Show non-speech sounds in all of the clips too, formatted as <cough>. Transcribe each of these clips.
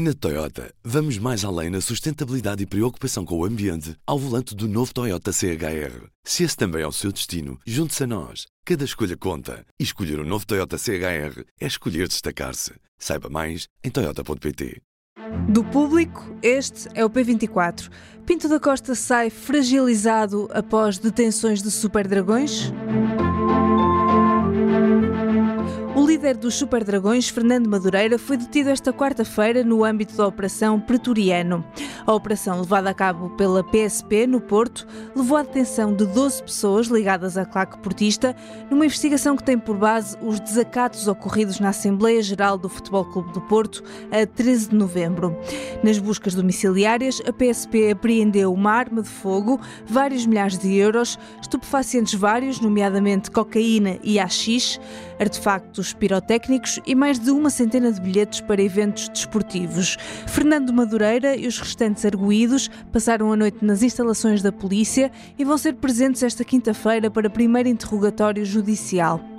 Na Toyota, vamos mais além na sustentabilidade e preocupação com o ambiente ao volante do novo Toyota CHR. Se esse também é o seu destino, junte-se a nós. Cada escolha conta. E escolher o um novo Toyota CHR é escolher destacar-se. Saiba mais em Toyota.pt. Do público, este é o P24. Pinto da Costa sai fragilizado após detenções de superdragões? O líder dos Super Dragões, Fernando Madureira, foi detido esta quarta-feira no âmbito da Operação Pretoriano. A operação, levada a cabo pela PSP no Porto, levou à detenção de 12 pessoas ligadas à claque portista, numa investigação que tem por base os desacatos ocorridos na Assembleia Geral do Futebol Clube do Porto a 13 de novembro. Nas buscas domiciliárias, a PSP apreendeu uma arma de fogo, vários milhares de euros, estupefacientes vários, nomeadamente cocaína e AX, artefactos pirotécnicos e mais de uma centena de bilhetes para eventos desportivos. Fernando Madureira e os restantes arguídos passaram a noite nas instalações da polícia e vão ser presentes esta quinta-feira para primeiro interrogatório judicial.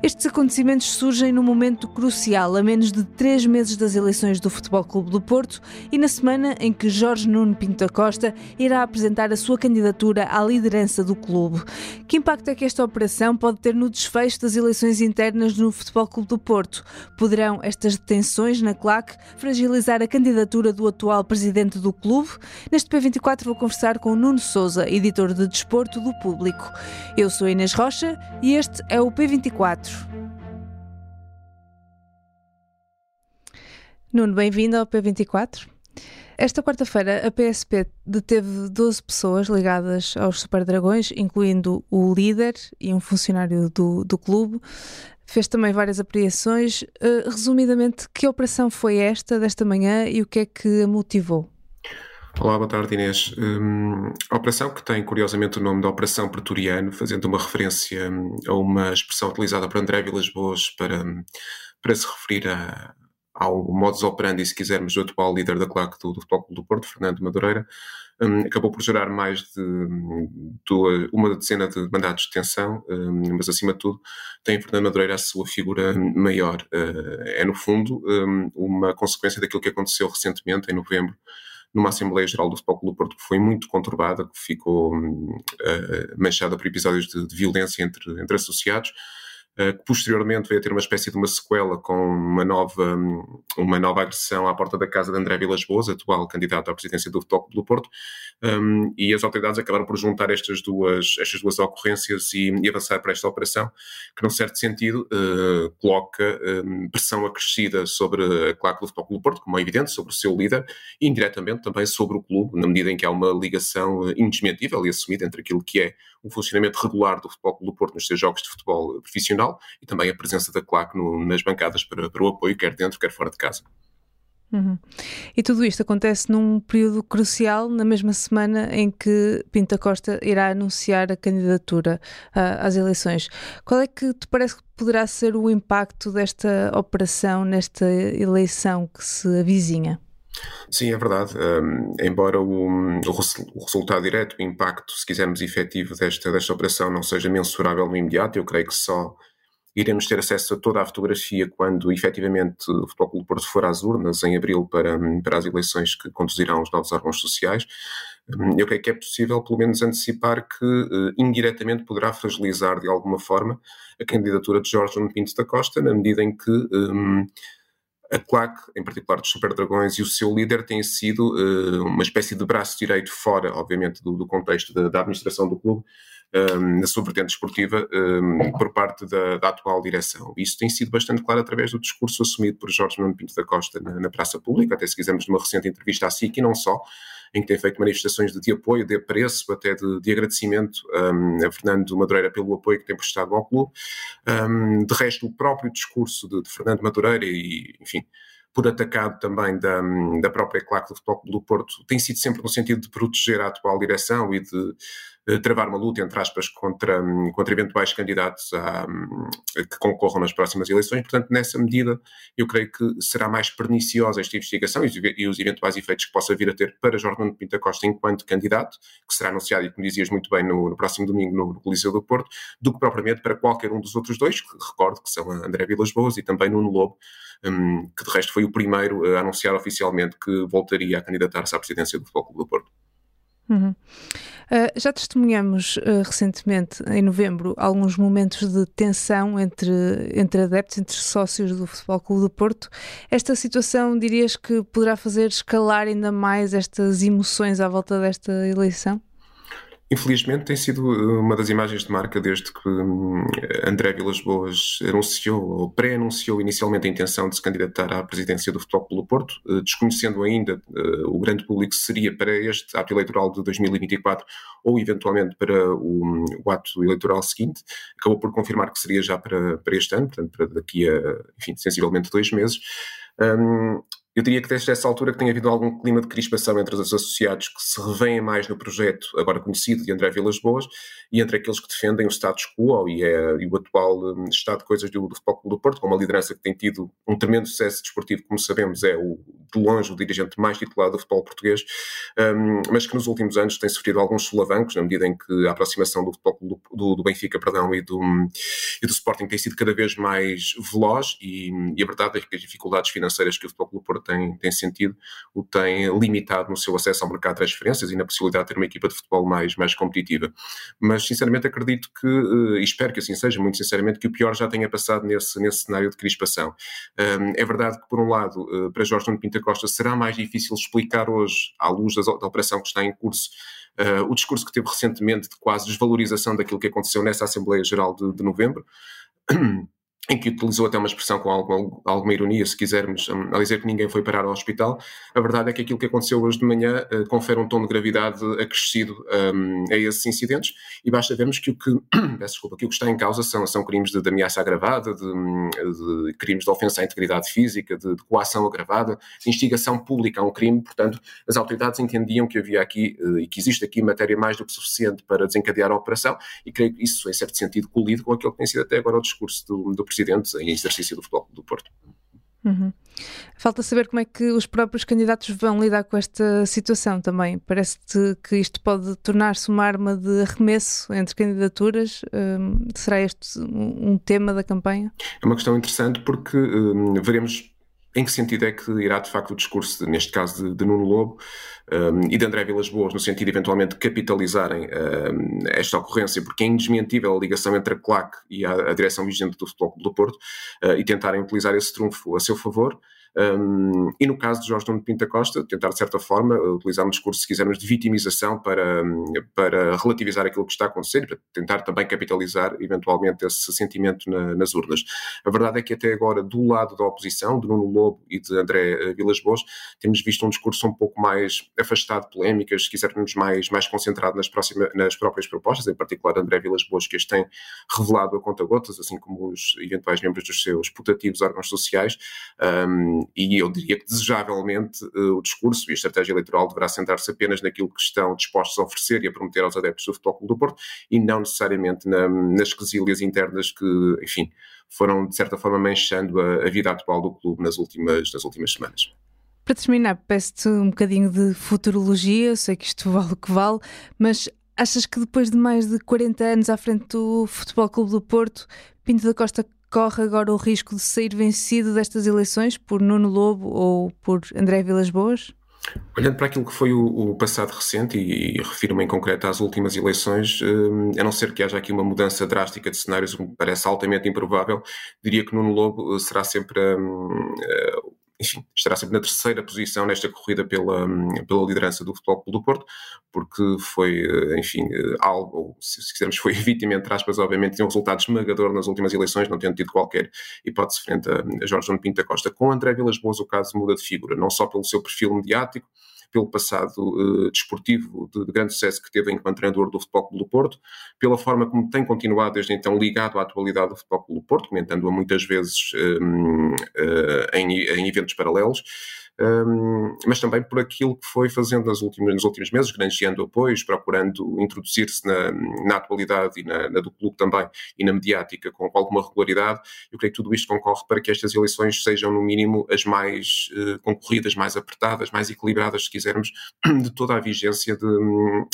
Estes acontecimentos surgem num momento crucial, a menos de três meses das eleições do Futebol Clube do Porto e na semana em que Jorge Nuno Pinto da Costa irá apresentar a sua candidatura à liderança do clube. Que impacto é que esta operação pode ter no desfecho das eleições internas no Futebol Clube do Porto? Poderão estas detenções na claque fragilizar a candidatura do atual presidente do clube? Neste P24 vou conversar com Nuno Souza, editor de Desporto do Público. Eu sou Inês Rocha e este é o P24. Nuno, bem-vindo ao P24. Esta quarta-feira, a PSP deteve 12 pessoas ligadas aos Super Dragões, incluindo o líder e um funcionário do, do clube. Fez também várias apreensões. Uh, resumidamente, que operação foi esta desta manhã e o que é que a motivou? Olá, boa tarde Inês. Um, a operação que tem curiosamente o nome de Operação Pretoriano, fazendo uma referência hum, a uma expressão utilizada por André Vilas Boas para, hum, para se referir a, ao modus operandi, se quisermos, do atual líder da claque do, do Futebol do Porto, Fernando Madureira, um, acabou por gerar mais de, de, uma decena de mandatos de detenção, um, mas acima de tudo tem Fernando Madureira a sua figura maior. Uh, é, no fundo, um, uma consequência daquilo que aconteceu recentemente, em novembro, numa Assembleia Geral do Futebol Clube Porto que foi muito conturbada, que ficou uh, manchada por episódios de, de violência entre, entre associados, que posteriormente veio a ter uma espécie de uma sequela com uma nova, uma nova agressão à porta da casa de André Vilas Boas, atual candidato à presidência do Futebol do Porto, um, e as autoridades acabaram por juntar estas duas, estas duas ocorrências e, e avançar para esta operação, que num certo sentido uh, coloca um, pressão acrescida sobre a claque do Futebol do Porto, como é evidente, sobre o seu líder, e indiretamente também sobre o clube, na medida em que há uma ligação indesmentível e assumida entre aquilo que é o funcionamento regular do Futebol do Porto nos seus jogos de futebol profissional e também a presença da claque no, nas bancadas para, para o apoio, quer dentro, quer fora de casa. Uhum. E tudo isto acontece num período crucial, na mesma semana em que Pinta Costa irá anunciar a candidatura uh, às eleições. Qual é que te parece que poderá ser o impacto desta operação nesta eleição que se avizinha? Sim, é verdade. Um, embora o, o, resultado direto, o impacto, se quisermos, efetivo desta, desta operação não seja mensurável no imediato, eu creio que só iremos ter acesso a toda a fotografia quando efetivamente o Futebol Clube Porto for às urnas em abril para, para as eleições que conduzirão os novos órgãos sociais. Eu creio que é possível, pelo menos, antecipar que uh, indiretamente poderá fragilizar de alguma forma a candidatura de Jorge Pinto da Costa, na medida em que um, a claque, em particular dos Super Dragões, e o seu líder têm sido uh, uma espécie de braço direito fora, obviamente, do, do contexto da, da administração do clube, um, na sua vertente esportiva um, por parte da, da, atual direção. Isso tem sido bastante claro através do discurso assumido por Jorge Nuno Pinto da Costa na, na praça pública, até se quisermos numa recente entrevista à SIC e não só, em que tem feito manifestações de, de apoio, de apreço, até de, de agradecimento um, a Fernando Madureira pelo apoio que tem prestado ao clube. Um, de resto, o próprio discurso de, de Fernando Madureira e, enfim, por atacado também da, da própria claque do Futebol do Porto, tem sido sempre no sentido de proteger a atual direção e de travar uma luta, entre aspas, contra, contra eventuais candidatos a, que concorram nas próximas eleições. Portanto, nessa medida, eu creio que será mais perniciosa esta investigação e os eventuais efeitos que possa vir a ter para Jordão de Pinta Costa enquanto candidato, que será anunciado, e como dizias muito bem, no, no próximo domingo no Coliseu do Porto, do que propriamente para qualquer um dos outros dois, que recordo que são André Vilas Boas e também Nuno Lobo, um, que de resto foi o primeiro a anunciar oficialmente que voltaria a candidatar-se à presidência do Futebol Clube do Porto. Uhum. Uh, já testemunhamos uh, recentemente, em novembro, alguns momentos de tensão entre, entre adeptos, entre sócios do Futebol Clube do Porto. Esta situação, dirias que poderá fazer escalar ainda mais estas emoções à volta desta eleição? Infelizmente tem sido eh, uma das imagens de marca desde que hum, André Vilas Boas anunciou ou pré-anunciou inicialmente a intenção de se candidatar à presidência do Futebol pelo Porto, eh, desconhecendo ainda eh, o grande público que seria para este ato eleitoral de 2024 ou eventualmente para o, o ato eleitoral seguinte, acabou por confirmar que seria já para, para este ano, portanto para daqui a, enfim, sensivelmente dois meses. Um, eu diria que desde essa altura que tem havido algum clima de crispação entre os associados que se revêem mais no projeto agora conhecido de André Vilas Boas e entre aqueles que defendem o status quo e, é, e o atual um, estado de coisas do, do Futebol Clube do Porto, com uma liderança que tem tido um tremendo sucesso desportivo, como sabemos, é o, de longe o dirigente mais titulado do futebol português, um, mas que nos últimos anos tem sofrido alguns solavancos, na medida em que a aproximação do, futebol, do, do Benfica perdão, e, do, e do Sporting tem sido cada vez mais veloz e, e a verdade é que as dificuldades financeiras que o Futebol Clube do Porto tem, tem sentido, o tem limitado no seu acesso ao mercado de transferências e na possibilidade de ter uma equipa de futebol mais, mais competitiva. Mas, sinceramente, acredito que, eh, e espero que assim seja, muito sinceramente, que o pior já tenha passado nesse, nesse cenário de crispação. É verdade que, por um lado, eh, para Jorge Nuno Pinta Costa será mais difícil explicar hoje, à luz da, da operação que está em curso, Uh, o discurso que teve recentemente de quase desvalorização daquilo que aconteceu nessa Assembleia Geral de, de novembro. Em que utilizou até uma expressão com alguma, alguma ironia, se quisermos, um, a dizer que ninguém foi parar ao hospital. A verdade é que aquilo que aconteceu hoje de manhã uh, confere um tom de gravidade acrescido um, a esses incidentes e basta vermos que o que, <coughs> desculpa, que o que está em causa são, são crimes de, de ameaça agravada, de, de, crimes de ofensa à integridade física, de, de, coação agravada, de instigação pública a um crime. Portanto, as autoridades entendiam que havia aqui uh, e que existe aqui matéria mais do que suficiente para desencadear a operação e creio que isso, em certo sentido, colide com aquilo que tem sido até agora o discurso do, do Presidente em exercício do Futebol do Porto. Uhum. Falta saber como é que os próprios candidatos vão lidar com esta situação também. Parece-te que isto pode tornar-se uma arma de arremesso entre candidaturas? Um, será este um tema da campanha? É uma questão interessante porque um, veremos em que sentido é que irá de facto o discurso, neste caso de, de Nuno Lobo um, e de André Vilas Boas, no sentido de eventualmente capitalizarem um, esta ocorrência, porque é indesmentível a ligação entre a CLAC e a, a direção vigente do Futebol do Porto uh, e tentarem utilizar esse trunfo a seu favor. Um, e no caso de Jorge Nuno Pinta Costa, tentar de certa forma utilizar um discurso, se quisermos, de vitimização para, para relativizar aquilo que está a acontecer para tentar também capitalizar eventualmente esse sentimento na, nas urnas. A verdade é que até agora, do lado da oposição, de Nuno Lobo e de André eh, Vilas Boas, temos visto um discurso um pouco mais afastado de polémicas, se quisermos mais, mais concentrado nas, próximas, nas próprias propostas, em particular André Vilas Boas, que as tem revelado a conta-gotas, assim como os eventuais membros dos seus putativos órgãos sociais. Um, e eu diria que desejavelmente uh, o discurso e a estratégia eleitoral deverá centrar-se apenas naquilo que estão dispostos a oferecer e a prometer aos adeptos do Futebol Clube do Porto e não necessariamente na, nas quesílias internas que, enfim, foram de certa forma manchando a, a vida atual do clube nas últimas, nas últimas semanas. Para terminar, peço-te um bocadinho de futurologia, sei que isto <laughs> vale o que vale, mas achas que depois de mais de 40 anos à frente do Futebol Clube do Porto, Pinto da Costa corre agora o risco de sair vencido destas eleições por Nuno Lobo ou por André Vilas Boas? Olhando para aquilo que foi o, o passado recente, e, e refiro-me em concreto às últimas eleições, eh, a não ser que haja aqui uma mudança drástica de cenários, que me parece altamente improvável, diria que Nuno Lobo eh, será sempre um, uh, enfim, estará sempre na terceira posição nesta corrida pela, pela liderança do Futebol Clube do Porto, porque foi, eh, enfim, eh, algo, se quisermos, foi <laughs> vítima, entre aspas, obviamente, de um resultado esmagador nas últimas eleições, não tendo tido qualquer hipótese frente a Jorge João Pinto da Costa. Com André Vilas Boas o caso muda de figura, não só pelo seu perfil mediático, pelo passado uh, desportivo de, de, grande sucesso que teve enquanto treinador do Futebol Clube do Porto, pela forma como tem continuado desde então ligado à atualidade do Futebol Clube do Porto, comentando-a muitas vezes um, uh, em, em, eventos paralelos. Um, mas também por aquilo que foi fazendo nas últimas, nos últimos meses, granjeando apoios, procurando introduzir-se na, na atualidade e na, na do clube também e na mediática com, alguma regularidade. Eu creio que tudo isto concorre para que estas eleições sejam, no mínimo, as mais uh, concorridas, mais apertadas, mais equilibradas, se quisermos, <clears throat> de toda a vigência de,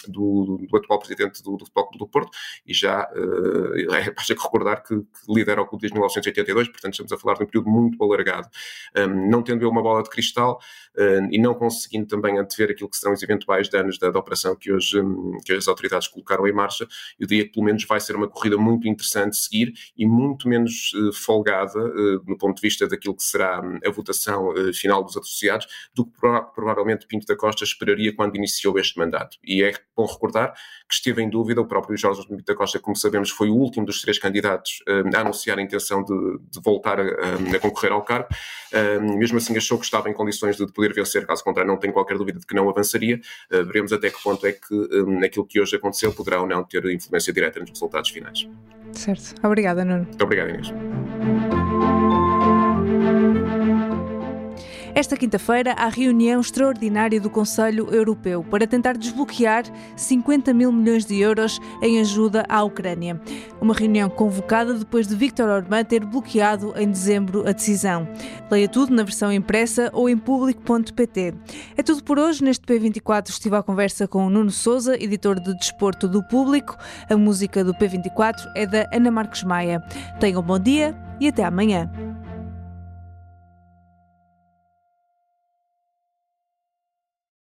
do, do, atual presidente do, do Futebol Clube do Porto e já uh, é, <laughs> basta recordar que, que lidera o clube desde 1982, portanto estamos a falar de um período muito alargado. Um, não tendo eu uma bola de cristal uh, e não conseguindo também antever aquilo que serão os eventuais danos da, da operação que hoje, um, que as autoridades colocaram em marcha, eu diria que pelo menos vai ser uma corrida muito interessante de seguir e muito menos uh, folgada uh, no ponto de vista daquilo que será hum, a votação final dos associados do que provavelmente Pinto da Costa esperaria quando iniciou este mandato. E é bom recordar que esteve em dúvida, o próprio Jorge Pinto da Costa, como sabemos, foi o último dos três candidatos a anunciar a intenção de, de voltar a, concorrer ao cargo. mesmo assim, achou que estava em condições de poder vencer, caso contrário, não tenho qualquer dúvida de que não avançaria. Uh, veremos até que ponto é que um, aquilo que hoje aconteceu poderá ou não ter influência direta nos resultados finais. Certo. Obrigada, Nuno. Muito obrigado, Inês. Esta quinta-feira há reunião extraordinária do Conselho Europeu para tentar desbloquear 50 mil milhões de euros em ajuda à Ucrânia. Uma reunião convocada depois de Viktor Orbán ter bloqueado em dezembro a decisão. Leia tudo na versão impressa ou em público.pt. É tudo por hoje. Neste P24 estive à conversa com Nuno Souza, editor de Desporto do Público. A música do P24 é da Ana Marcos Maia. Tenham um bom dia e até amanhã.